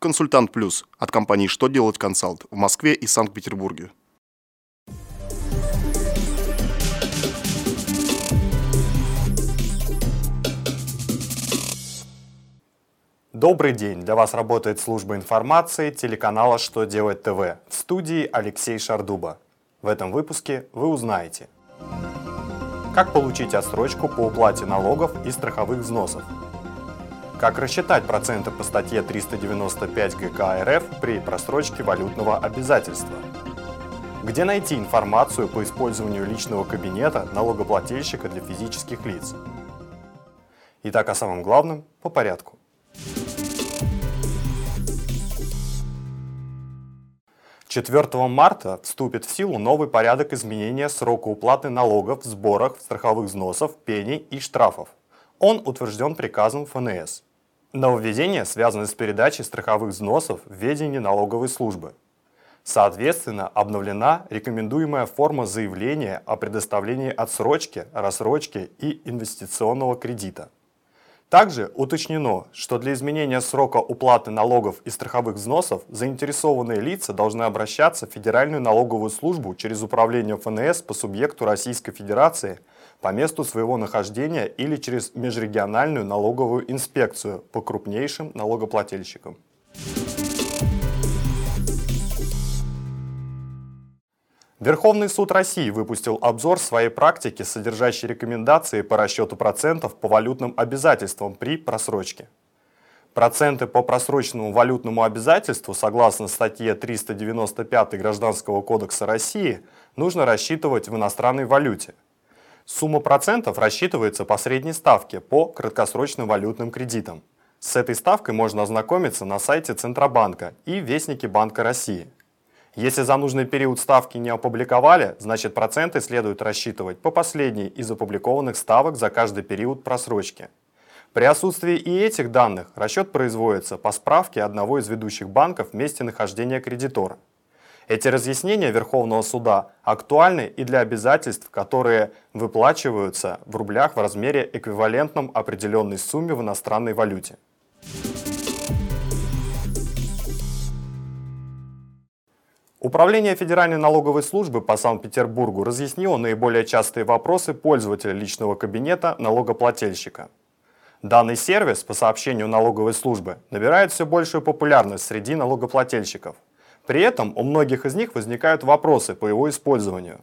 Консультант Плюс от компании «Что делать консалт» в Москве и Санкт-Петербурге. Добрый день! Для вас работает служба информации телеканала «Что делать ТВ» в студии Алексей Шардуба. В этом выпуске вы узнаете, как получить отсрочку по уплате налогов и страховых взносов, как рассчитать проценты по статье 395 ГК РФ при просрочке валютного обязательства, где найти информацию по использованию личного кабинета налогоплательщика для физических лиц. Итак, о самом главном по порядку. 4 марта вступит в силу новый порядок изменения срока уплаты налогов, сборов, страховых взносов, пений и штрафов. Он утвержден приказом ФНС. Нововведения связаны с передачей страховых взносов в ведение налоговой службы. Соответственно, обновлена рекомендуемая форма заявления о предоставлении отсрочки, рассрочки и инвестиционного кредита – также уточнено, что для изменения срока уплаты налогов и страховых взносов заинтересованные лица должны обращаться в Федеральную налоговую службу через управление ФНС по субъекту Российской Федерации по месту своего нахождения или через межрегиональную налоговую инспекцию по крупнейшим налогоплательщикам. Верховный суд России выпустил обзор своей практики, содержащий рекомендации по расчету процентов по валютным обязательствам при просрочке. Проценты по просроченному валютному обязательству, согласно статье 395 Гражданского кодекса России, нужно рассчитывать в иностранной валюте. Сумма процентов рассчитывается по средней ставке по краткосрочным валютным кредитам. С этой ставкой можно ознакомиться на сайте Центробанка и Вестнике Банка России – если за нужный период ставки не опубликовали, значит проценты следует рассчитывать по последней из опубликованных ставок за каждый период просрочки. При отсутствии и этих данных расчет производится по справке одного из ведущих банков в месте нахождения кредитора. Эти разъяснения Верховного суда актуальны и для обязательств, которые выплачиваются в рублях в размере эквивалентном определенной сумме в иностранной валюте. Управление Федеральной налоговой службы по Санкт-Петербургу разъяснило наиболее частые вопросы пользователя личного кабинета налогоплательщика. Данный сервис по сообщению налоговой службы набирает все большую популярность среди налогоплательщиков. При этом у многих из них возникают вопросы по его использованию.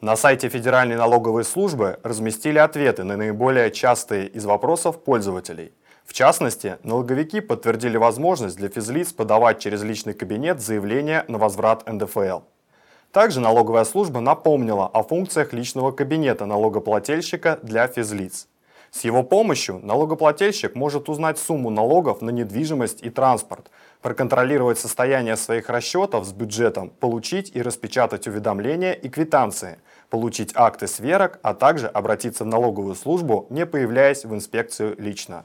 На сайте Федеральной налоговой службы разместили ответы на наиболее частые из вопросов пользователей. В частности, налоговики подтвердили возможность для физлиц подавать через личный кабинет заявление на возврат НДФЛ. Также налоговая служба напомнила о функциях личного кабинета налогоплательщика для физлиц. С его помощью налогоплательщик может узнать сумму налогов на недвижимость и транспорт, проконтролировать состояние своих расчетов с бюджетом, получить и распечатать уведомления и квитанции, получить акты сверок, а также обратиться в налоговую службу, не появляясь в инспекцию лично.